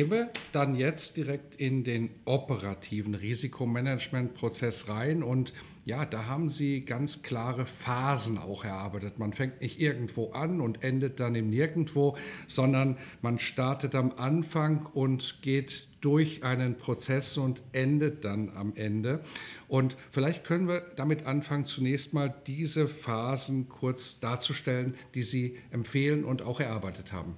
Gehen wir dann jetzt direkt in den operativen Risikomanagementprozess rein und ja, da haben Sie ganz klare Phasen auch erarbeitet. Man fängt nicht irgendwo an und endet dann im Nirgendwo, sondern man startet am Anfang und geht durch einen Prozess und endet dann am Ende. Und vielleicht können wir damit anfangen, zunächst mal diese Phasen kurz darzustellen, die Sie empfehlen und auch erarbeitet haben.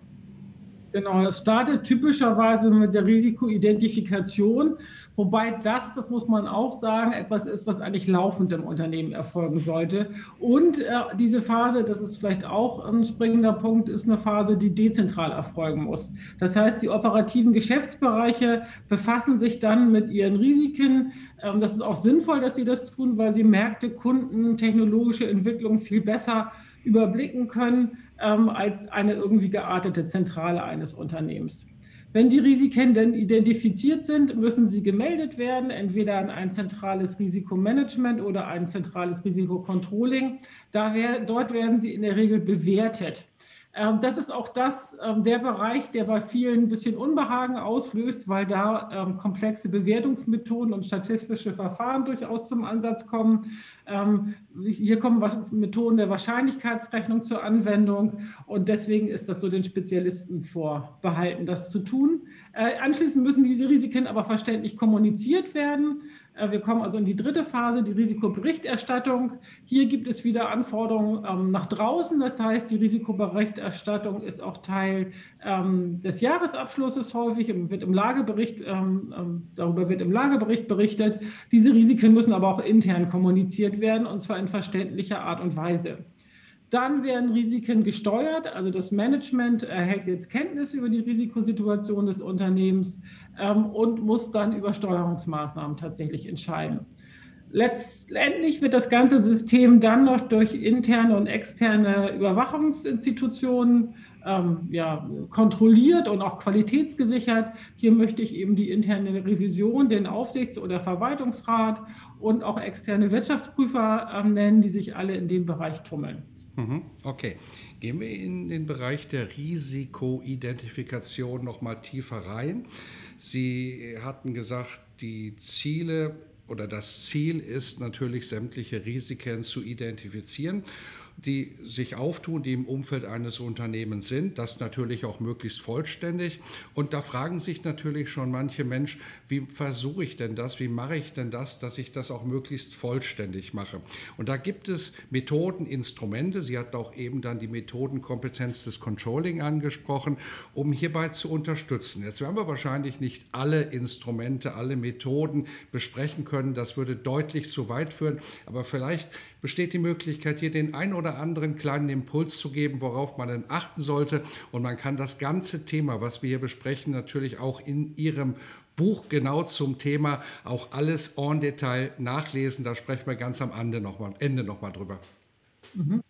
Genau, es startet typischerweise mit der Risikoidentifikation, wobei das, das muss man auch sagen, etwas ist, was eigentlich laufend im Unternehmen erfolgen sollte. Und äh, diese Phase, das ist vielleicht auch ein springender Punkt, ist eine Phase, die dezentral erfolgen muss. Das heißt, die operativen Geschäftsbereiche befassen sich dann mit ihren Risiken. Ähm, das ist auch sinnvoll, dass sie das tun, weil sie Märkte, Kunden, technologische Entwicklung viel besser überblicken können ähm, als eine irgendwie geartete Zentrale eines Unternehmens. Wenn die Risiken denn identifiziert sind, müssen sie gemeldet werden, entweder an ein zentrales Risikomanagement oder ein zentrales Risikocontrolling. Da wär, dort werden sie in der Regel bewertet. Ähm, das ist auch das, ähm, der Bereich, der bei vielen ein bisschen Unbehagen auslöst, weil da ähm, komplexe Bewertungsmethoden und statistische Verfahren durchaus zum Ansatz kommen. Hier kommen Methoden der Wahrscheinlichkeitsrechnung zur Anwendung und deswegen ist das so den Spezialisten vorbehalten, das zu tun. Äh, anschließend müssen diese Risiken aber verständlich kommuniziert werden. Äh, wir kommen also in die dritte Phase, die Risikoberichterstattung. Hier gibt es wieder Anforderungen ähm, nach draußen. Das heißt, die Risikoberichterstattung ist auch Teil ähm, des Jahresabschlusses häufig, wird im Lagebericht, ähm, darüber wird im Lagebericht berichtet. Diese Risiken müssen aber auch intern kommuniziert werden und zwar in verständlicher Art und Weise. Dann werden Risiken gesteuert, also das Management erhält jetzt Kenntnis über die Risikosituation des Unternehmens ähm, und muss dann über Steuerungsmaßnahmen tatsächlich entscheiden. Letztendlich wird das ganze System dann noch durch interne und externe Überwachungsinstitutionen ähm, ja, kontrolliert und auch qualitätsgesichert. Hier möchte ich eben die interne Revision, den Aufsichts- oder Verwaltungsrat und auch externe Wirtschaftsprüfer äh, nennen, die sich alle in dem Bereich tummeln. Mhm, okay, gehen wir in den Bereich der Risikoidentifikation noch mal tiefer rein. Sie hatten gesagt, die Ziele oder das Ziel ist natürlich, sämtliche Risiken zu identifizieren die sich auftun, die im Umfeld eines Unternehmens sind. Das natürlich auch möglichst vollständig. Und da fragen sich natürlich schon manche Menschen, wie versuche ich denn das? Wie mache ich denn das, dass ich das auch möglichst vollständig mache? Und da gibt es Methoden, Instrumente. Sie hat auch eben dann die Methodenkompetenz des Controlling angesprochen, um hierbei zu unterstützen. Jetzt werden wir wahrscheinlich nicht alle Instrumente, alle Methoden besprechen können. Das würde deutlich zu weit führen. Aber vielleicht besteht die Möglichkeit, hier den ein oder anderen kleinen Impuls zu geben, worauf man dann achten sollte. Und man kann das ganze Thema, was wir hier besprechen, natürlich auch in Ihrem Buch genau zum Thema auch alles en Detail nachlesen. Da sprechen wir ganz am Ende nochmal Ende noch drüber. Mhm.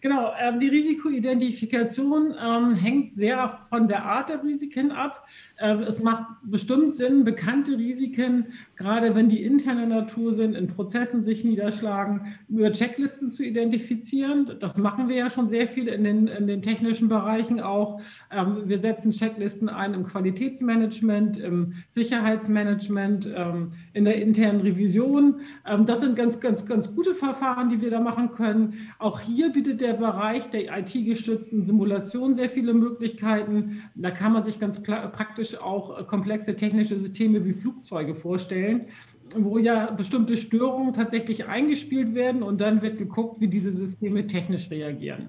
Genau, ähm, die Risikoidentifikation ähm, hängt sehr von der Art der Risiken ab. Ähm, es macht bestimmt Sinn, bekannte Risiken, gerade wenn die interner Natur sind, in Prozessen sich niederschlagen, über Checklisten zu identifizieren. Das machen wir ja schon sehr viel in den, in den technischen Bereichen auch. Ähm, wir setzen Checklisten ein im Qualitätsmanagement, im Sicherheitsmanagement, ähm, in der internen Revision. Das sind ganz, ganz, ganz gute Verfahren, die wir da machen können. Auch hier bietet der Bereich der IT-gestützten Simulation sehr viele Möglichkeiten. Da kann man sich ganz praktisch auch äh, komplexe technische Systeme wie Flugzeuge vorstellen, wo ja bestimmte Störungen tatsächlich eingespielt werden und dann wird geguckt, wie diese Systeme technisch reagieren.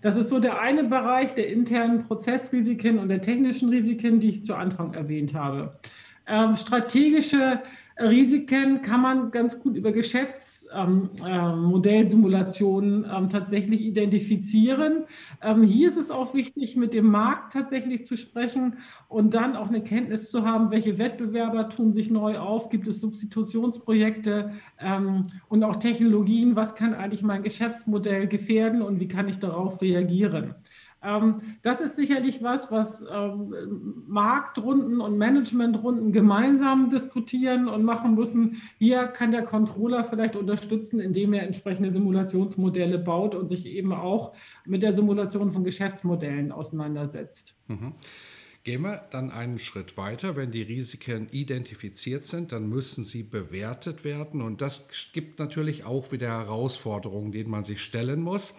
Das ist so der eine Bereich der internen Prozessrisiken und der technischen Risiken, die ich zu Anfang erwähnt habe. Ähm, strategische Risiken kann man ganz gut über Geschäftsmodellsimulationen ähm, äh, ähm, tatsächlich identifizieren. Ähm, hier ist es auch wichtig, mit dem Markt tatsächlich zu sprechen und dann auch eine Kenntnis zu haben, welche Wettbewerber tun sich neu auf, gibt es Substitutionsprojekte ähm, und auch Technologien, was kann eigentlich mein Geschäftsmodell gefährden und wie kann ich darauf reagieren. Ähm, das ist sicherlich was, was ähm, Marktrunden und Managementrunden gemeinsam diskutieren und machen müssen. Hier kann der Controller vielleicht unterstützen, indem er entsprechende Simulationsmodelle baut und sich eben auch mit der Simulation von Geschäftsmodellen auseinandersetzt. Mhm. Gehen wir dann einen Schritt weiter. Wenn die Risiken identifiziert sind, dann müssen sie bewertet werden. Und das gibt natürlich auch wieder Herausforderungen, denen man sich stellen muss.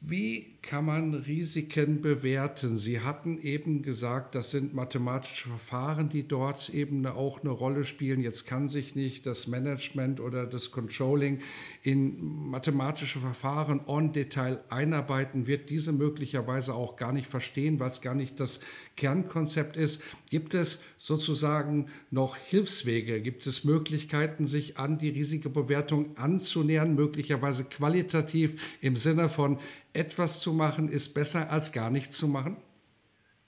Wie kann man Risiken bewerten? Sie hatten eben gesagt, das sind mathematische Verfahren, die dort eben auch eine Rolle spielen. Jetzt kann sich nicht das Management oder das Controlling in mathematische Verfahren on Detail einarbeiten, wird diese möglicherweise auch gar nicht verstehen, es gar nicht das Kernkonzept ist. Gibt es sozusagen noch Hilfswege? Gibt es Möglichkeiten, sich an die Risikobewertung anzunähern, möglicherweise qualitativ im Sinne von etwas zu machen, ist besser als gar nichts zu machen?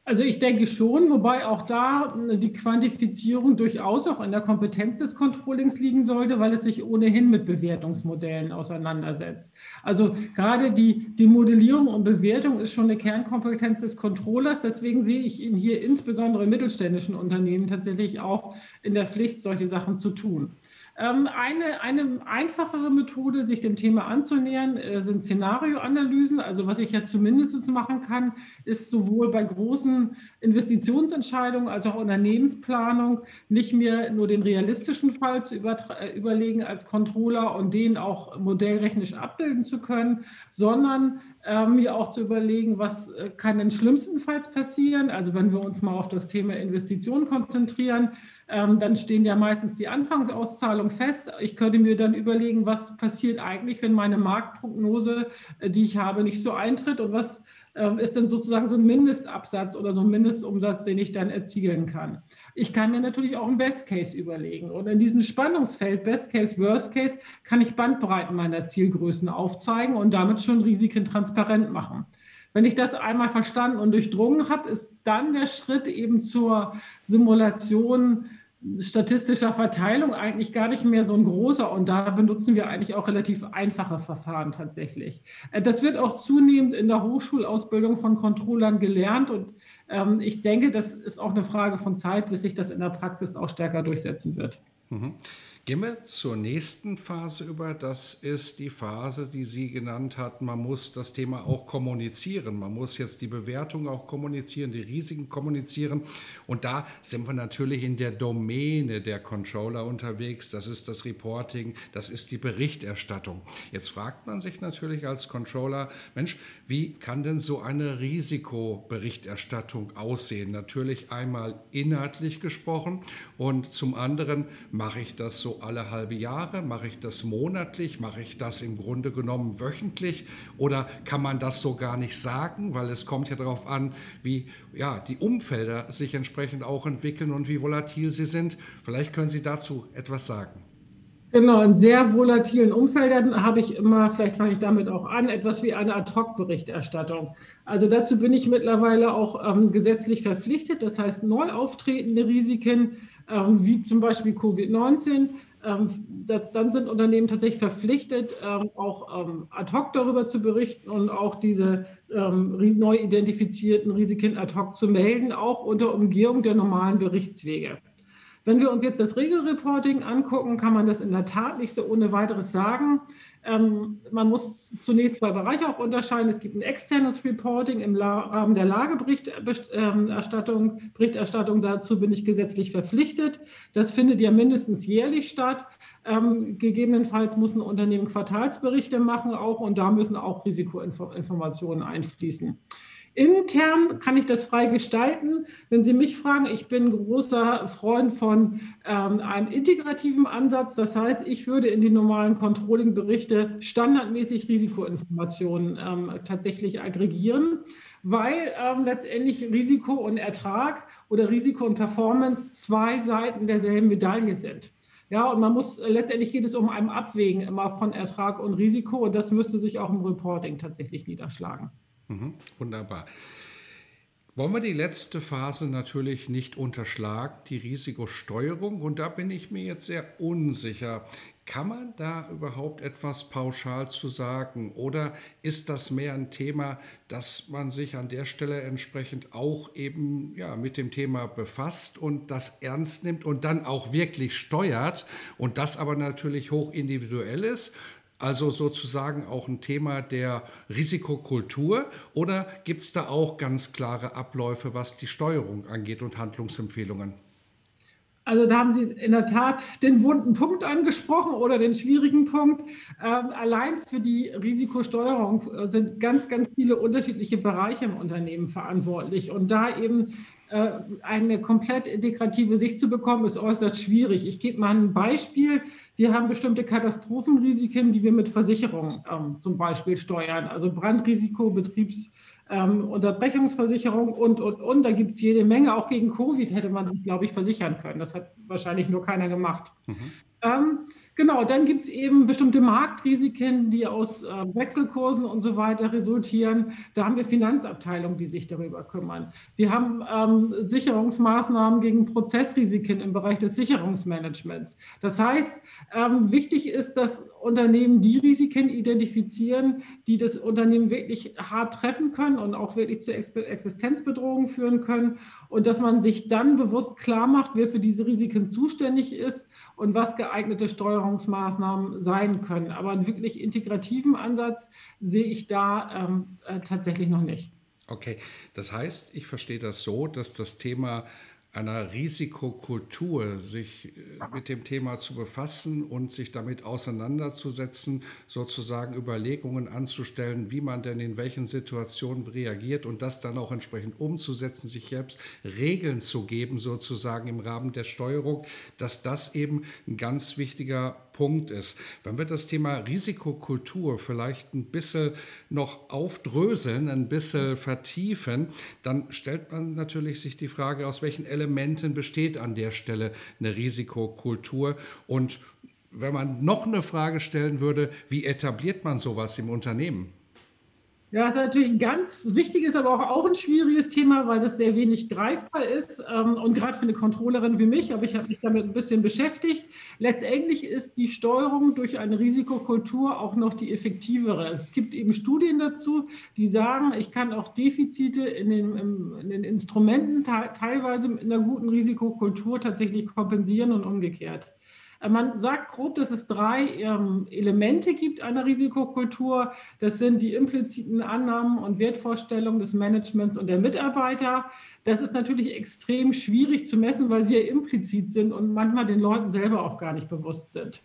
Also ich denke schon, wobei auch da äh, die Quantifizierung durchaus auch in der Kompetenz des Controllings liegen sollte, weil es sich ohnehin mit Bewertungsmodellen auseinandersetzt. Also gerade die, die Modellierung und Bewertung ist schon eine Kernkompetenz des Controllers. Deswegen sehe ich ihn hier insbesondere in mittelständischen Unternehmen tatsächlich auch in der Pflicht, solche Sachen zu tun. Ähm, eine, eine einfachere Methode, sich dem Thema anzunähern, äh, sind Szenarioanalysen. Also was ich ja zumindest machen kann, ist sowohl bei großen Investitionsentscheidungen als auch Unternehmensplanung nicht mehr nur den realistischen Fall zu äh, überlegen als Controller und den auch modellrechnisch abbilden zu können, sondern mir auch zu überlegen, was äh, kann denn schlimmstenfalls passieren. Also wenn wir uns mal auf das Thema Investitionen konzentrieren, ähm, dann stehen ja meistens die Anfangsauszahlungen fest. Ich könnte mir dann überlegen, was passiert eigentlich, wenn meine Marktprognose, äh, die ich habe, nicht so eintritt und was ähm, ist denn sozusagen so ein Mindestabsatz oder so ein Mindestumsatz, den ich dann erzielen kann. Ich kann mir natürlich auch einen Best Case überlegen. Und in diesem Spannungsfeld Best Case, Worst Case kann ich Bandbreiten meiner Zielgrößen aufzeigen und damit schon Risiken transparent machen. Wenn ich das einmal verstanden und durchdrungen habe, ist dann der Schritt eben zur Simulation statistischer Verteilung eigentlich gar nicht mehr so ein großer und da benutzen wir eigentlich auch relativ einfache Verfahren tatsächlich. Äh, das wird auch zunehmend in der Hochschulausbildung von Controllern gelernt und ähm, ich denke, das ist auch eine Frage von Zeit, bis sich das in der Praxis auch stärker durchsetzen wird. Mhm. Gehen wir zur nächsten Phase über. Das ist die Phase, die Sie genannt hatten. Man muss das Thema auch kommunizieren. Man muss jetzt die Bewertung auch kommunizieren, die Risiken kommunizieren. Und da sind wir natürlich in der Domäne der Controller unterwegs. Das ist das Reporting, das ist die Berichterstattung. Jetzt fragt man sich natürlich als Controller, Mensch, wie kann denn so eine Risikoberichterstattung aussehen? Natürlich einmal inhaltlich gesprochen und zum anderen mache ich das so alle halbe Jahre? Mache ich das monatlich? Mache ich das im Grunde genommen wöchentlich? Oder kann man das so gar nicht sagen? Weil es kommt ja darauf an, wie ja, die Umfelder sich entsprechend auch entwickeln und wie volatil sie sind. Vielleicht können Sie dazu etwas sagen. Genau, in sehr volatilen Umfeldern habe ich immer, vielleicht fange ich damit auch an, etwas wie eine Ad-Hoc-Berichterstattung. Also dazu bin ich mittlerweile auch ähm, gesetzlich verpflichtet. Das heißt, neu auftretende Risiken, wie zum Beispiel Covid-19, ähm, da, dann sind Unternehmen tatsächlich verpflichtet, ähm, auch ähm, ad hoc darüber zu berichten und auch diese ähm, neu identifizierten Risiken ad hoc zu melden, auch unter Umgehung der normalen Berichtswege. Wenn wir uns jetzt das Regelreporting angucken, kann man das in der Tat nicht so ohne weiteres sagen. Ähm, man muss zunächst zwei Bereiche auch unterscheiden. Es gibt ein externes Reporting im Rahmen der Lageberichterstattung. Berichterstattung dazu bin ich gesetzlich verpflichtet. Das findet ja mindestens jährlich statt. Ähm, gegebenenfalls muss ein Unternehmen Quartalsberichte machen auch und da müssen auch Risikoinformationen einfließen. Intern kann ich das frei gestalten. Wenn Sie mich fragen, ich bin großer Freund von ähm, einem integrativen Ansatz. Das heißt, ich würde in die normalen Controlling-Berichte standardmäßig Risikoinformationen ähm, tatsächlich aggregieren, weil ähm, letztendlich Risiko und Ertrag oder Risiko und Performance zwei Seiten derselben Medaille sind. Ja, und man muss, letztendlich geht es um ein Abwägen immer von Ertrag und Risiko und das müsste sich auch im Reporting tatsächlich niederschlagen. Mhm, wunderbar. Wollen wir die letzte Phase natürlich nicht unterschlagen, die Risikosteuerung. Und da bin ich mir jetzt sehr unsicher. Kann man da überhaupt etwas pauschal zu sagen? Oder ist das mehr ein Thema, dass man sich an der Stelle entsprechend auch eben ja, mit dem Thema befasst und das ernst nimmt und dann auch wirklich steuert und das aber natürlich hoch individuell ist? Also sozusagen auch ein Thema der Risikokultur oder gibt es da auch ganz klare Abläufe, was die Steuerung angeht und Handlungsempfehlungen? Also da haben Sie in der Tat den wunden Punkt angesprochen oder den schwierigen Punkt. Ähm, allein für die Risikosteuerung äh, sind ganz, ganz viele unterschiedliche Bereiche im Unternehmen verantwortlich. Und da eben äh, eine komplett integrative Sicht zu bekommen, ist äußerst schwierig. Ich gebe mal ein Beispiel. Wir haben bestimmte Katastrophenrisiken, die wir mit Versicherungen ähm, zum Beispiel steuern. Also Brandrisiko, Betriebs- ähm, Unterbrechungsversicherung und, und, und. Da gibt es jede Menge. Auch gegen Covid hätte man sich, glaube ich, versichern können. Das hat wahrscheinlich nur keiner gemacht. Mhm. Ähm, genau, dann gibt es eben bestimmte Marktrisiken, die aus äh, Wechselkursen und so weiter resultieren. Da haben wir Finanzabteilungen, die sich darüber kümmern. Wir haben ähm, Sicherungsmaßnahmen gegen Prozessrisiken im Bereich des Sicherungsmanagements. Das heißt, ähm, wichtig ist, dass Unternehmen die Risiken identifizieren, die das Unternehmen wirklich hart treffen können und auch wirklich zu Existenzbedrohungen führen können. Und dass man sich dann bewusst klar macht, wer für diese Risiken zuständig ist und was geeignete Steuerungsmaßnahmen sein können. Aber einen wirklich integrativen Ansatz sehe ich da ähm, äh, tatsächlich noch nicht. Okay, das heißt, ich verstehe das so, dass das Thema einer Risikokultur, sich äh, mit dem Thema zu befassen und sich damit auseinanderzusetzen, sozusagen Überlegungen anzustellen, wie man denn in welchen Situationen reagiert und das dann auch entsprechend umzusetzen, sich selbst Regeln zu geben, sozusagen im Rahmen der Steuerung, dass das eben ein ganz wichtiger Punkt ist. Wenn wir das Thema Risikokultur vielleicht ein bisschen noch aufdröseln, ein bisschen vertiefen, dann stellt man natürlich sich die Frage, aus welchen Elementen besteht an der Stelle eine Risikokultur und wenn man noch eine Frage stellen würde, wie etabliert man sowas im Unternehmen? Ja, ist natürlich ein ganz wichtiges, aber auch, auch ein schwieriges Thema, weil das sehr wenig greifbar ist. Ähm, und gerade für eine Controllerin wie mich, aber ich habe mich damit ein bisschen beschäftigt. Letztendlich ist die Steuerung durch eine Risikokultur auch noch die effektivere. Es gibt eben Studien dazu, die sagen, ich kann auch Defizite in den, in den Instrumenten teilweise mit einer guten Risikokultur tatsächlich kompensieren und umgekehrt. Man sagt grob, dass es drei ähm, Elemente gibt einer Risikokultur. Das sind die impliziten Annahmen und Wertvorstellungen des Managements und der Mitarbeiter. Das ist natürlich extrem schwierig zu messen, weil sie ja implizit sind und manchmal den Leuten selber auch gar nicht bewusst sind.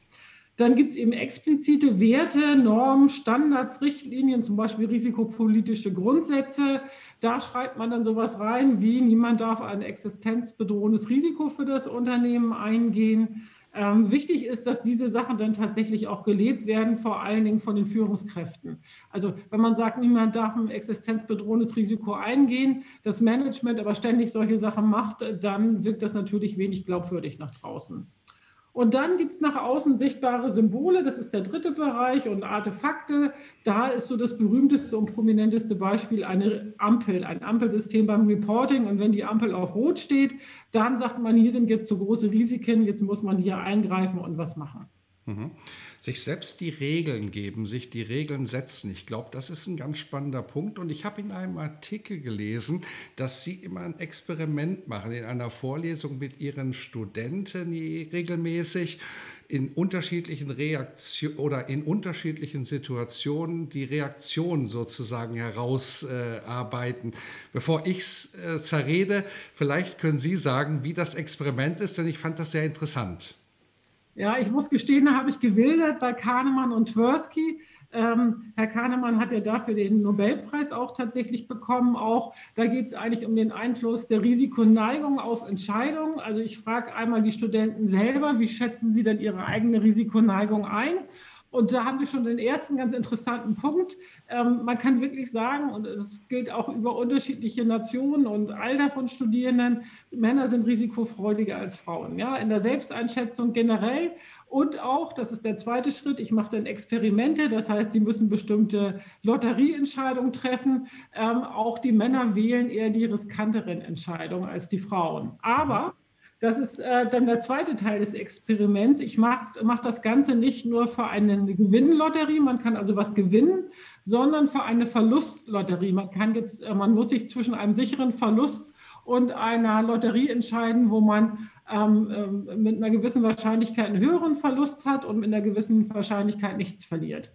Dann gibt es eben explizite Werte, Normen, Standards, Richtlinien, zum Beispiel risikopolitische Grundsätze. Da schreibt man dann sowas rein wie, niemand darf ein existenzbedrohendes Risiko für das Unternehmen eingehen. Ähm, wichtig ist, dass diese Sachen dann tatsächlich auch gelebt werden, vor allen Dingen von den Führungskräften. Also wenn man sagt, niemand darf ein existenzbedrohendes Risiko eingehen, das Management aber ständig solche Sachen macht, dann wirkt das natürlich wenig glaubwürdig nach draußen. Und dann gibt es nach außen sichtbare Symbole, das ist der dritte Bereich, und Artefakte. Da ist so das berühmteste und prominenteste Beispiel eine Ampel, ein Ampelsystem beim Reporting. Und wenn die Ampel auf Rot steht, dann sagt man, hier sind jetzt so große Risiken, jetzt muss man hier eingreifen und was machen. Mhm sich selbst die Regeln geben, sich die Regeln setzen. Ich glaube, das ist ein ganz spannender Punkt. Und ich habe in einem Artikel gelesen, dass Sie immer ein Experiment machen in einer Vorlesung mit Ihren Studenten regelmäßig in unterschiedlichen Reaktionen oder in unterschiedlichen Situationen die Reaktion sozusagen herausarbeiten. Äh, Bevor ich es äh, zerrede, vielleicht können Sie sagen, wie das Experiment ist, denn ich fand das sehr interessant. Ja, ich muss gestehen, da habe ich gewildert bei Kahnemann und Tversky. Ähm, Herr Kahnemann hat ja dafür den Nobelpreis auch tatsächlich bekommen. Auch da geht es eigentlich um den Einfluss der Risikoneigung auf Entscheidungen. Also ich frage einmal die Studenten selber, wie schätzen sie denn ihre eigene Risikoneigung ein? Und da haben wir schon den ersten ganz interessanten Punkt. Ähm, man kann wirklich sagen, und es gilt auch über unterschiedliche Nationen und Alter von Studierenden, Männer sind risikofreudiger als Frauen. Ja, in der Selbsteinschätzung generell und auch, das ist der zweite Schritt, ich mache dann Experimente, das heißt, sie müssen bestimmte Lotterieentscheidungen treffen. Ähm, auch die Männer wählen eher die riskanteren Entscheidungen als die Frauen. Aber das ist äh, dann der zweite Teil des Experiments. Ich mache mach das Ganze nicht nur für eine Gewinnlotterie, man kann also was gewinnen, sondern für eine Verlustlotterie. Man, kann jetzt, äh, man muss sich zwischen einem sicheren Verlust und einer Lotterie entscheiden, wo man ähm, ähm, mit einer gewissen Wahrscheinlichkeit einen höheren Verlust hat und mit einer gewissen Wahrscheinlichkeit nichts verliert.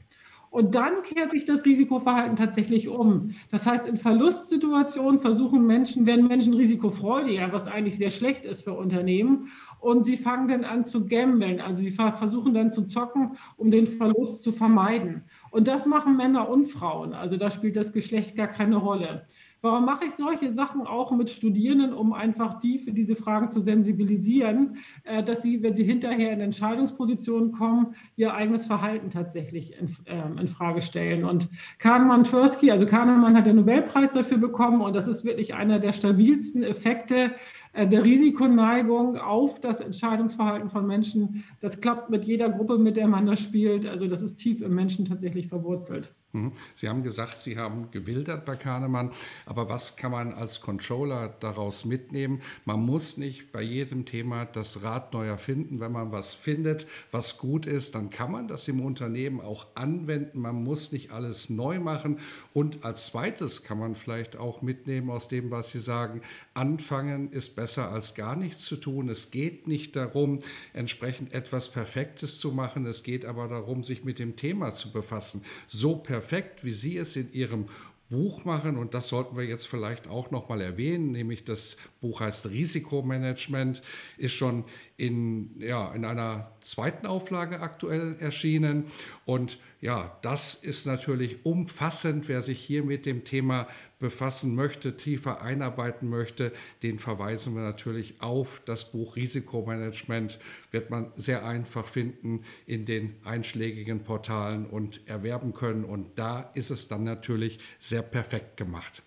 Und dann kehrt sich das Risikoverhalten tatsächlich um. Das heißt, in Verlustsituationen versuchen Menschen, werden Menschen risikofreudiger, was eigentlich sehr schlecht ist für Unternehmen. Und sie fangen dann an zu gambeln. Also sie versuchen dann zu zocken, um den Verlust zu vermeiden. Und das machen Männer und Frauen. Also da spielt das Geschlecht gar keine Rolle. Warum mache ich solche Sachen auch mit Studierenden, um einfach die für diese Fragen zu sensibilisieren, äh, dass sie, wenn sie hinterher in Entscheidungspositionen kommen, ihr eigenes Verhalten tatsächlich in, ähm, in Frage stellen. Und Kahnemann Tversky, also Kahnemann hat den Nobelpreis dafür bekommen und das ist wirklich einer der stabilsten Effekte äh, der Risikoneigung auf das Entscheidungsverhalten von Menschen. Das klappt mit jeder Gruppe, mit der man das spielt. Also das ist tief im Menschen tatsächlich verwurzelt. Mhm. Sie haben gesagt, Sie haben gewildert bei Kahnemann, aber was kann man als Controller daraus mitnehmen? Man muss nicht bei jedem Thema das Rad neu erfinden. Wenn man was findet, was gut ist, dann kann man das im Unternehmen auch anwenden. Man muss nicht alles neu machen. Und als zweites kann man vielleicht auch mitnehmen aus dem, was Sie sagen, anfangen ist besser als gar nichts zu tun. Es geht nicht darum, entsprechend etwas Perfektes zu machen. Es geht aber darum, sich mit dem Thema zu befassen. So perfekt perfekt, wie Sie es in Ihrem Buch machen. Und das sollten wir jetzt vielleicht auch noch mal erwähnen, nämlich das Buch heißt Risikomanagement, ist schon in, ja, in einer zweiten Auflage aktuell erschienen. Und ja, das ist natürlich umfassend. Wer sich hier mit dem Thema befassen möchte, tiefer einarbeiten möchte, den verweisen wir natürlich auf das Buch Risikomanagement. Wird man sehr einfach finden in den einschlägigen Portalen und erwerben können. Und da ist es dann natürlich sehr perfekt gemacht.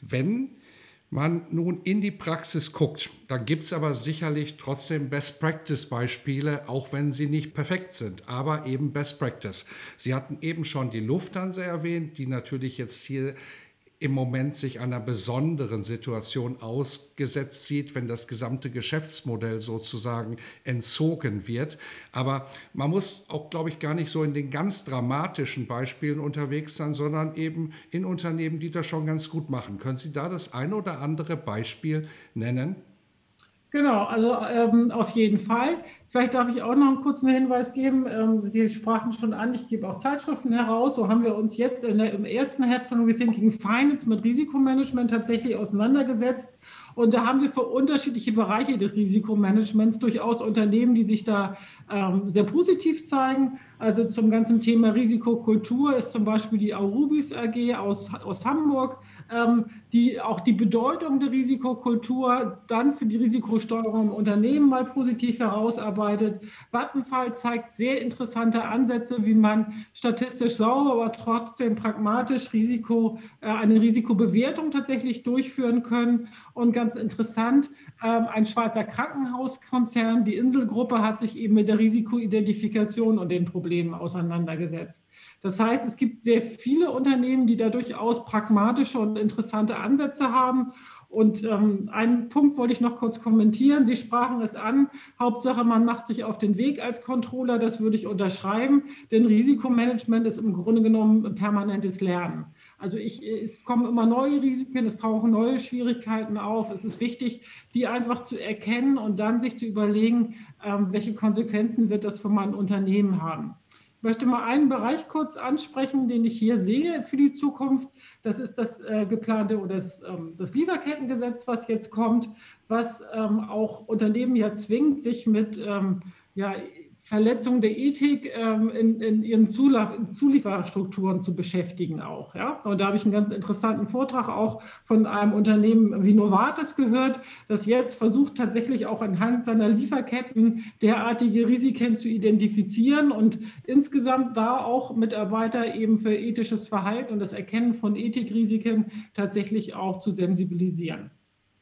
Wenn man nun in die Praxis guckt, dann gibt es aber sicherlich trotzdem Best-Practice-Beispiele, auch wenn sie nicht perfekt sind, aber eben Best Practice. Sie hatten eben schon die Lufthansa erwähnt, die natürlich jetzt hier im Moment sich einer besonderen Situation ausgesetzt sieht, wenn das gesamte Geschäftsmodell sozusagen entzogen wird. Aber man muss auch, glaube ich, gar nicht so in den ganz dramatischen Beispielen unterwegs sein, sondern eben in Unternehmen, die das schon ganz gut machen. Können Sie da das eine oder andere Beispiel nennen? Genau, also ähm, auf jeden Fall. Vielleicht darf ich auch noch einen kurzen Hinweis geben. Ähm, Sie sprachen schon an, ich gebe auch Zeitschriften heraus. So haben wir uns jetzt der, im ersten Heft von Rethinking Finance mit Risikomanagement tatsächlich auseinandergesetzt. Und da haben wir für unterschiedliche Bereiche des Risikomanagements durchaus Unternehmen, die sich da ähm, sehr positiv zeigen. Also zum ganzen Thema Risikokultur ist zum Beispiel die Aurubis AG aus, aus Hamburg, die auch die Bedeutung der Risikokultur dann für die Risikosteuerung im Unternehmen mal positiv herausarbeitet. Vattenfall zeigt sehr interessante Ansätze, wie man statistisch sauber, aber trotzdem pragmatisch Risiko, äh, eine Risikobewertung tatsächlich durchführen können. Und ganz interessant, ähm, ein Schweizer Krankenhauskonzern, die Inselgruppe, hat sich eben mit der Risikoidentifikation und den Problemen auseinandergesetzt. Das heißt, es gibt sehr viele Unternehmen, die da durchaus pragmatische und interessante Ansätze haben. Und ähm, einen Punkt wollte ich noch kurz kommentieren. Sie sprachen es an. Hauptsache, man macht sich auf den Weg als Controller. Das würde ich unterschreiben. Denn Risikomanagement ist im Grunde genommen permanentes Lernen. Also ich, es kommen immer neue Risiken, es tauchen neue Schwierigkeiten auf. Es ist wichtig, die einfach zu erkennen und dann sich zu überlegen, ähm, welche Konsequenzen wird das für mein Unternehmen haben. Ich möchte mal einen Bereich kurz ansprechen, den ich hier sehe für die Zukunft. Das ist das äh, geplante oder das, ähm, das, Lieferkettengesetz, was jetzt kommt, was ähm, auch Unternehmen ja zwingt, sich mit ähm, ja, Verletzung der Ethik ähm, in, in, ihren Zulieferstrukturen zu beschäftigen auch. Ja? Und da habe ich einen ganz interessanten Vortrag auch von einem Unternehmen wie Novartis gehört, das jetzt versucht tatsächlich auch anhand seiner Lieferketten derartige Risiken zu identifizieren und insgesamt da auch Mitarbeiter eben für ethisches Verhalten und das Erkennen von Ethikrisiken tatsächlich auch zu sensibilisieren.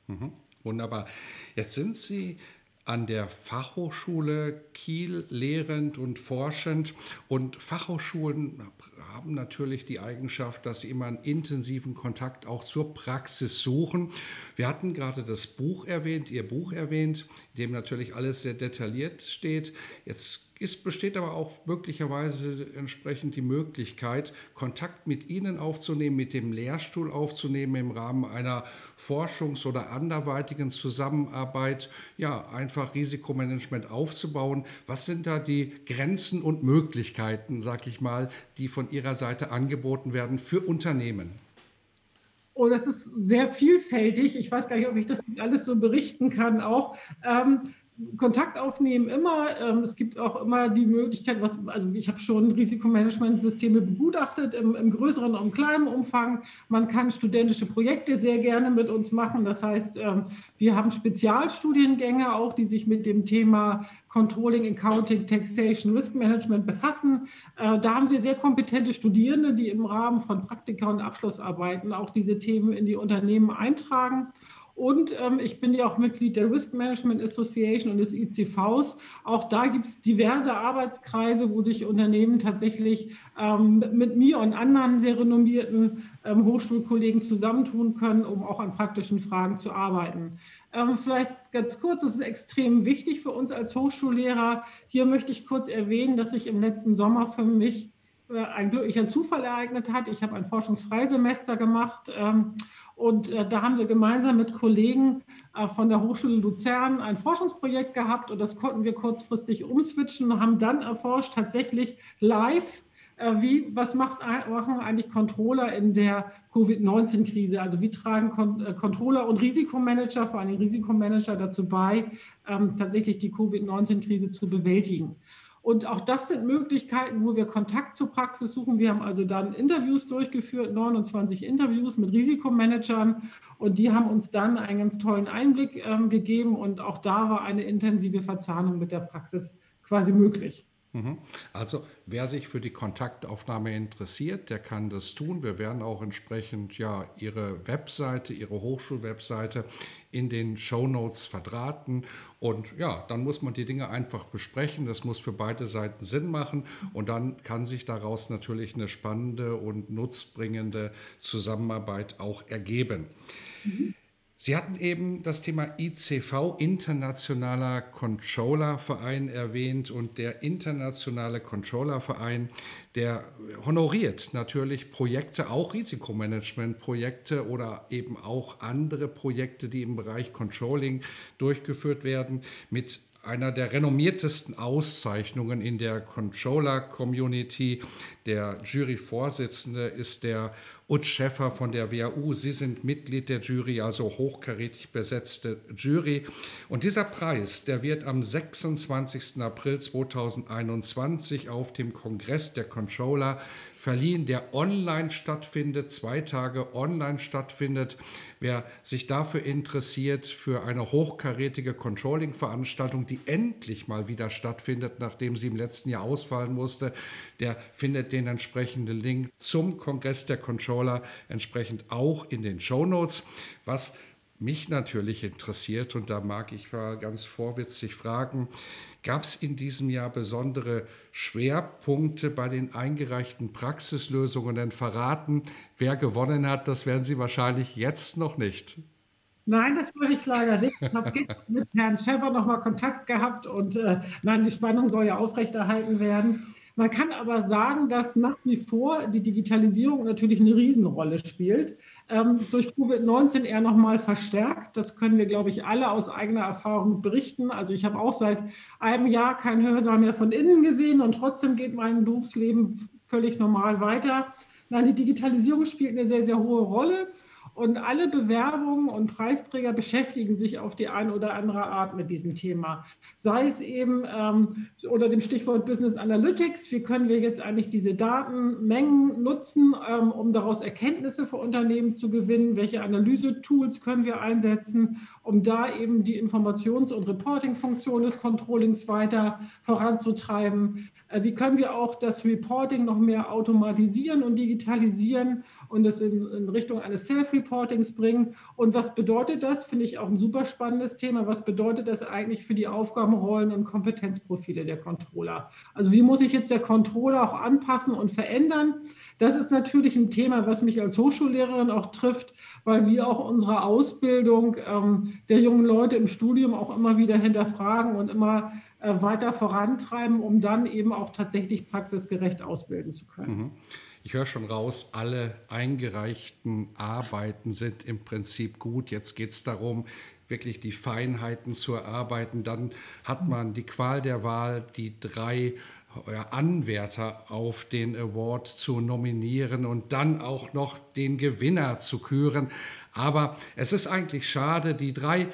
Mhm. Wunderbar. Jetzt sind Sie an der Fachhochschule Kiel lehrend und forschend. Und Fachhochschulen haben natürlich die Eigenschaft, dass sie immer einen intensiven Kontakt auch zur Praxis suchen. Wir hatten gerade das Buch erwähnt, Ihr Buch erwähnt, in dem natürlich alles sehr detailliert steht. Jetzt es besteht aber auch möglicherweise entsprechend die Möglichkeit, Kontakt mit Ihnen aufzunehmen, mit dem Lehrstuhl aufzunehmen im Rahmen einer Forschungs- oder anderweitigen Zusammenarbeit, ja, einfach Risikomanagement aufzubauen. Was sind da die Grenzen und Möglichkeiten, sag ich mal, die von Ihrer Seite angeboten werden für Unternehmen? Oh, das ist sehr vielfältig. Ich weiß gar nicht, ob ich das alles so berichten kann auch. Ähm, Kontakt aufnehmen immer. Ähm, es gibt auch immer die Möglichkeit, was, also ich habe schon Risikomanagementsysteme begutachtet im, im, größeren und kleinen Umfang. Man kann studentische Projekte sehr gerne mit uns machen. Das heißt, ähm, wir haben Spezialstudiengänge auch, die sich mit dem Thema Controlling, Accounting, Taxation, Risk Management befassen. Äh, da haben wir sehr kompetente Studierende, die im Rahmen von Praktika und Abschlussarbeiten auch diese Themen in die Unternehmen eintragen. Und ähm, ich bin ja auch Mitglied der Risk Management Association und des ICVs. Auch da gibt es diverse Arbeitskreise, wo sich Unternehmen tatsächlich ähm, mit mir und anderen sehr renommierten ähm, Hochschulkollegen zusammentun können, um auch an praktischen Fragen zu arbeiten. Ähm, vielleicht ganz kurz, das ist extrem wichtig für uns als Hochschullehrer. Hier möchte ich kurz erwähnen, dass sich im letzten Sommer für mich äh, ein glücklicher Zufall ereignet hat. Ich habe ein Forschungsfreisemester gemacht ähm, und äh, da haben wir gemeinsam mit Kollegen äh, von der Hochschule Luzern ein Forschungsprojekt gehabt und das konnten wir kurzfristig umswitchen und haben dann erforscht, tatsächlich live, äh, wie, was macht, machen eigentlich Controller in der Covid-19-Krise? Also wie tragen Kon äh, Controller und Risikomanager, vor allem Risikomanager dazu bei, ähm, tatsächlich die Covid-19-Krise zu bewältigen? Und auch das sind Möglichkeiten, wo wir Kontakt zur Praxis suchen. Wir haben also dann Interviews durchgeführt, 29 Interviews mit Risikomanagern. Und die haben uns dann einen ganz tollen Einblick ähm, gegeben. Und auch da war eine intensive Verzahnung mit der Praxis quasi möglich. Mhm. Also wer sich für die Kontaktaufnahme interessiert, der kann das tun. Wir werden auch entsprechend ja Ihre Webseite, Ihre Hochschulwebseite in den Show Notes verdrahten. Und ja, dann muss man die Dinge einfach besprechen. Das muss für beide Seiten Sinn machen. Und dann kann sich daraus natürlich eine spannende und nutzbringende Zusammenarbeit auch ergeben. Mhm. Sie hatten eben das Thema ICV, Internationaler Controllerverein, erwähnt. Und der Internationale Controllerverein, der honoriert natürlich Projekte, auch Risikomanagementprojekte oder eben auch andere Projekte, die im Bereich Controlling durchgeführt werden, mit einer der renommiertesten Auszeichnungen in der Controller-Community. Der Juryvorsitzende ist der Utz Schäffer von der WAU. Sie sind Mitglied der Jury, also hochkarätig besetzte Jury. Und dieser Preis, der wird am 26. April 2021 auf dem Kongress der Controller verliehen, der online stattfindet, zwei Tage online stattfindet. Wer sich dafür interessiert, für eine hochkarätige Controlling-Veranstaltung, die endlich mal wieder stattfindet, nachdem sie im letzten Jahr ausfallen musste, der findet den entsprechenden Link zum Kongress der Controller entsprechend auch in den Show Notes. Was mich natürlich interessiert, und da mag ich mal ganz vorwitzig fragen, Gab es in diesem Jahr besondere Schwerpunkte bei den eingereichten Praxislösungen? Denn verraten, wer gewonnen hat, das werden Sie wahrscheinlich jetzt noch nicht. Nein, das mache ich leider nicht. Ich habe mit Herrn Schäfer nochmal Kontakt gehabt und äh, nein, die Spannung soll ja aufrechterhalten werden. Man kann aber sagen, dass nach wie vor die Digitalisierung natürlich eine Riesenrolle spielt ähm, durch Covid-19 eher nochmal verstärkt. Das können wir, glaube ich, alle aus eigener Erfahrung berichten. Also ich habe auch seit einem Jahr kein Hörsaal mehr von innen gesehen und trotzdem geht mein Berufsleben völlig normal weiter. Nein, die Digitalisierung spielt eine sehr, sehr hohe Rolle. Und alle Bewerbungen und Preisträger beschäftigen sich auf die eine oder andere Art mit diesem Thema. Sei es eben ähm, unter dem Stichwort Business Analytics, wie können wir jetzt eigentlich diese Datenmengen nutzen, ähm, um daraus Erkenntnisse für Unternehmen zu gewinnen? Welche Analyse-Tools können wir einsetzen, um da eben die Informations- und Reporting-Funktion des Controllings weiter voranzutreiben? Äh, wie können wir auch das Reporting noch mehr automatisieren und digitalisieren und es in, in Richtung eines Self-Reportings bringen? Und was bedeutet das? Finde ich auch ein super spannendes Thema. Was bedeutet das eigentlich für die Aufgabenrollen und Kompetenzprofile der Controller? Also wie muss sich jetzt der Controller auch anpassen und verändern? Das ist natürlich ein Thema, was mich als Hochschullehrerin auch trifft, weil wir auch unsere Ausbildung ähm, der jungen Leute im Studium auch immer wieder hinterfragen und immer äh, weiter vorantreiben, um dann eben auch tatsächlich praxisgerecht ausbilden zu können. Mhm. Ich höre schon raus, alle eingereichten Arbeiten sind im Prinzip gut. Jetzt geht es darum, wirklich die Feinheiten zu erarbeiten. Dann hat man die Qual der Wahl, die drei Anwärter auf den Award zu nominieren und dann auch noch den Gewinner zu küren. Aber es ist eigentlich schade, die drei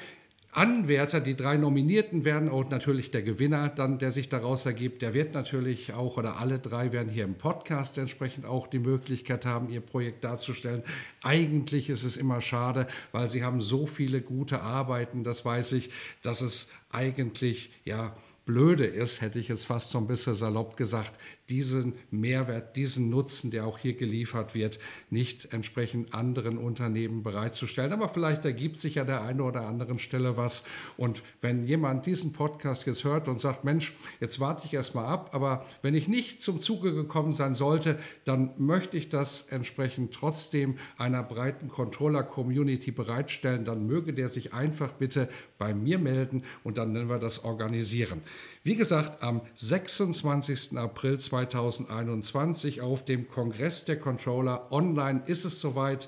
Anwärter, die drei Nominierten werden und natürlich der Gewinner dann, der sich daraus ergibt, der wird natürlich auch oder alle drei werden hier im Podcast entsprechend auch die Möglichkeit haben, ihr Projekt darzustellen. Eigentlich ist es immer schade, weil sie haben so viele gute Arbeiten, das weiß ich, dass es eigentlich ja blöde ist, hätte ich jetzt fast so ein bisschen salopp gesagt, diesen Mehrwert, diesen Nutzen, der auch hier geliefert wird, nicht entsprechend anderen Unternehmen bereitzustellen. Aber vielleicht ergibt sich ja der eine oder anderen Stelle was. Und wenn jemand diesen Podcast jetzt hört und sagt, Mensch, jetzt warte ich erstmal ab, aber wenn ich nicht zum Zuge gekommen sein sollte, dann möchte ich das entsprechend trotzdem einer breiten Controller-Community bereitstellen, dann möge der sich einfach bitte bei mir melden und dann nennen wir das organisieren. Wie gesagt, am 26. April 2021 auf dem Kongress der Controller online ist es soweit.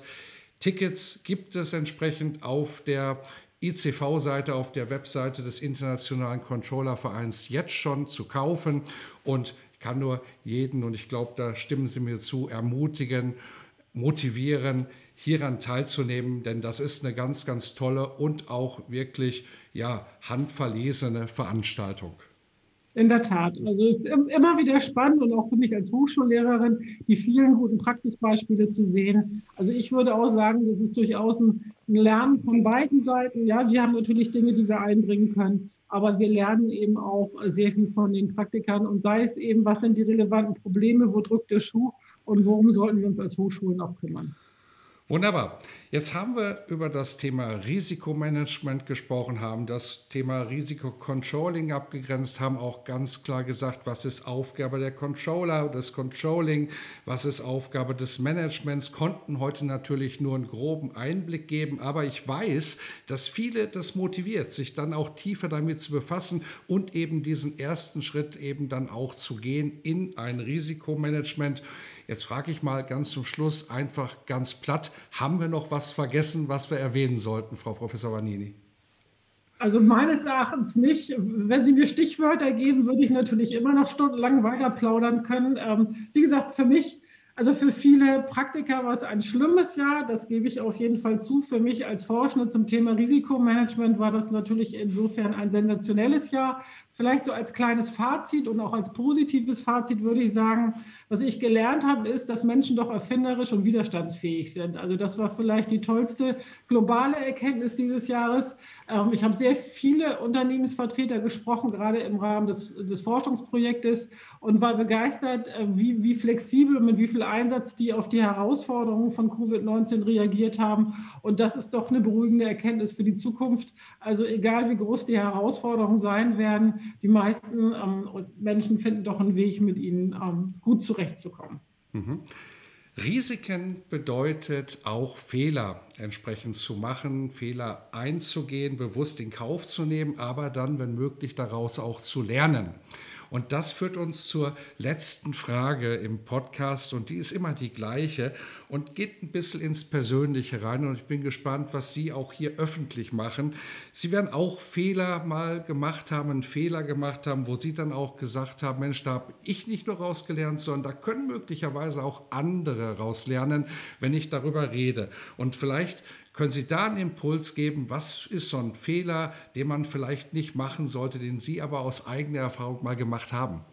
Tickets gibt es entsprechend auf der ICV-Seite, auf der Webseite des Internationalen Controllervereins jetzt schon zu kaufen und ich kann nur jeden, und ich glaube, da stimmen Sie mir zu, ermutigen, motivieren, hieran teilzunehmen, denn das ist eine ganz, ganz tolle und auch wirklich ja, handverlesene Veranstaltung. In der Tat. Also immer wieder spannend und auch für mich als Hochschullehrerin, die vielen guten Praxisbeispiele zu sehen. Also ich würde auch sagen, das ist durchaus ein Lernen von beiden Seiten. Ja, wir haben natürlich Dinge, die wir einbringen können, aber wir lernen eben auch sehr viel von den Praktikern und sei es eben, was sind die relevanten Probleme, wo drückt der Schuh und worum sollten wir uns als Hochschulen auch kümmern. Wunderbar. Jetzt haben wir über das Thema Risikomanagement gesprochen, haben das Thema Risikocontrolling abgegrenzt, haben auch ganz klar gesagt, was ist Aufgabe der Controller, des Controlling, was ist Aufgabe des Managements, konnten heute natürlich nur einen groben Einblick geben, aber ich weiß, dass viele das motiviert, sich dann auch tiefer damit zu befassen und eben diesen ersten Schritt eben dann auch zu gehen in ein Risikomanagement. Jetzt frage ich mal ganz zum Schluss einfach ganz platt, haben wir noch was vergessen, was wir erwähnen sollten, Frau Professor Vanini? Also meines Erachtens nicht. Wenn Sie mir Stichwörter geben, würde ich natürlich immer noch stundenlang weiter plaudern können. Ähm, wie gesagt, für mich, also für viele Praktiker war es ein schlimmes Jahr, das gebe ich auf jeden Fall zu. Für mich als Forschende zum Thema Risikomanagement war das natürlich insofern ein sensationelles Jahr. Vielleicht so als kleines Fazit und auch als positives Fazit würde ich sagen, was ich gelernt habe, ist, dass Menschen doch erfinderisch und widerstandsfähig sind. Also das war vielleicht die tollste globale Erkenntnis dieses Jahres. Ähm, ich habe sehr viele Unternehmensvertreter gesprochen, gerade im Rahmen des, des Forschungsprojektes und war begeistert, äh, wie, wie flexibel mit wie viel Einsatz die auf die Herausforderungen von Covid-19 reagiert haben. Und das ist doch eine beruhigende Erkenntnis für die Zukunft. Also egal wie groß die Herausforderungen sein werden, die meisten ähm, Menschen finden doch einen Weg, mit ihnen ähm, gut zurechtzukommen. Mhm. Risiken bedeutet auch Fehler entsprechend zu machen, Fehler einzugehen, bewusst in Kauf zu nehmen, aber dann, wenn möglich, daraus auch zu lernen. Und das führt uns zur letzten Frage im Podcast und die ist immer die gleiche und geht ein bisschen ins Persönliche rein. Und ich bin gespannt, was Sie auch hier öffentlich machen. Sie werden auch Fehler mal gemacht haben, einen Fehler gemacht haben, wo Sie dann auch gesagt haben, Mensch, da habe ich nicht nur rausgelernt, sondern da können möglicherweise auch andere rauslernen, wenn ich darüber rede. Und vielleicht können Sie da einen Impuls geben, was ist so ein Fehler, den man vielleicht nicht machen sollte, den Sie aber aus eigener Erfahrung mal gemacht haben?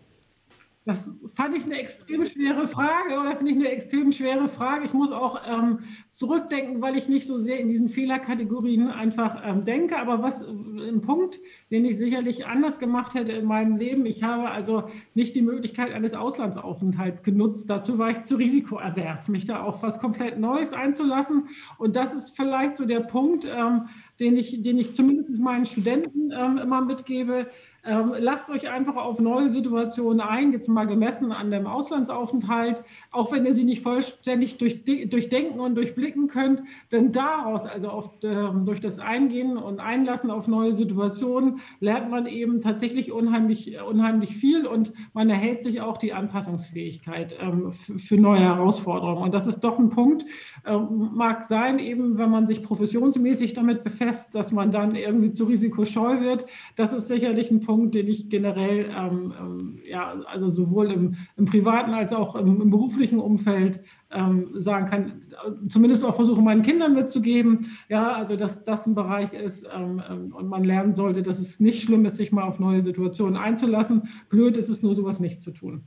Das fand ich eine extrem schwere Frage oder finde ich eine extrem schwere Frage. Ich muss auch ähm, zurückdenken, weil ich nicht so sehr in diesen Fehlerkategorien einfach ähm, denke. Aber was äh, ein Punkt, den ich sicherlich anders gemacht hätte in meinem Leben. Ich habe also nicht die Möglichkeit eines Auslandsaufenthalts genutzt. Dazu war ich zu risikoavers, mich da auf was komplett Neues einzulassen. Und das ist vielleicht so der Punkt, ähm, den, ich, den ich zumindest meinen Studenten ähm, immer mitgebe ähm, lasst euch einfach auf neue Situationen ein, jetzt mal gemessen an dem Auslandsaufenthalt, auch wenn ihr sie nicht vollständig durchdenken und durchblicken könnt, denn daraus, also auf, ähm, durch das Eingehen und Einlassen auf neue Situationen, lernt man eben tatsächlich unheimlich, unheimlich viel und man erhält sich auch die Anpassungsfähigkeit ähm, für neue Herausforderungen. Und das ist doch ein Punkt, ähm, mag sein, eben wenn man sich professionsmäßig damit befasst, dass man dann irgendwie zu risikoscheu wird. Das ist sicherlich ein Punkt, Punkt, den ich generell, ähm, ähm, ja, also sowohl im, im privaten als auch im, im beruflichen Umfeld ähm, sagen kann, zumindest auch versuche, meinen Kindern mitzugeben, ja, also dass das ein Bereich ist ähm, ähm, und man lernen sollte, dass es nicht schlimm ist, sich mal auf neue Situationen einzulassen. Blöd ist es nur, sowas nicht zu tun.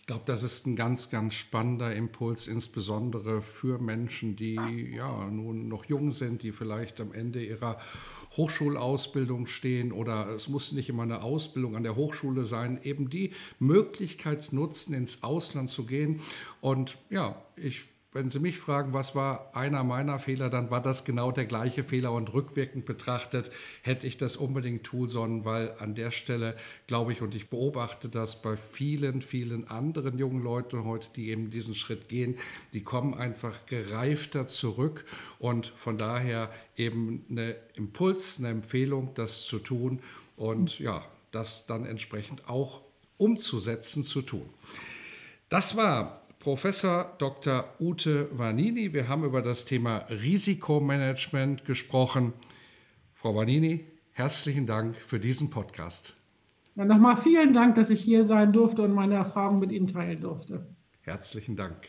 Ich glaube, das ist ein ganz, ganz spannender Impuls, insbesondere für Menschen, die ja nun noch jung sind, die vielleicht am Ende ihrer Hochschulausbildung stehen oder es muss nicht immer eine Ausbildung an der Hochschule sein, eben die Möglichkeit nutzen, ins Ausland zu gehen. Und ja, ich wenn Sie mich fragen, was war einer meiner Fehler, dann war das genau der gleiche Fehler und rückwirkend betrachtet hätte ich das unbedingt tun sollen, weil an der Stelle glaube ich und ich beobachte das bei vielen, vielen anderen jungen Leuten heute, die eben diesen Schritt gehen, die kommen einfach gereifter zurück und von daher eben eine Impuls, eine Empfehlung, das zu tun und ja, das dann entsprechend auch umzusetzen, zu tun. Das war Professor Dr. Ute Vanini. Wir haben über das Thema Risikomanagement gesprochen. Frau Vanini, herzlichen Dank für diesen Podcast. Ja, Nochmal vielen Dank, dass ich hier sein durfte und meine Erfahrungen mit Ihnen teilen durfte. Herzlichen Dank.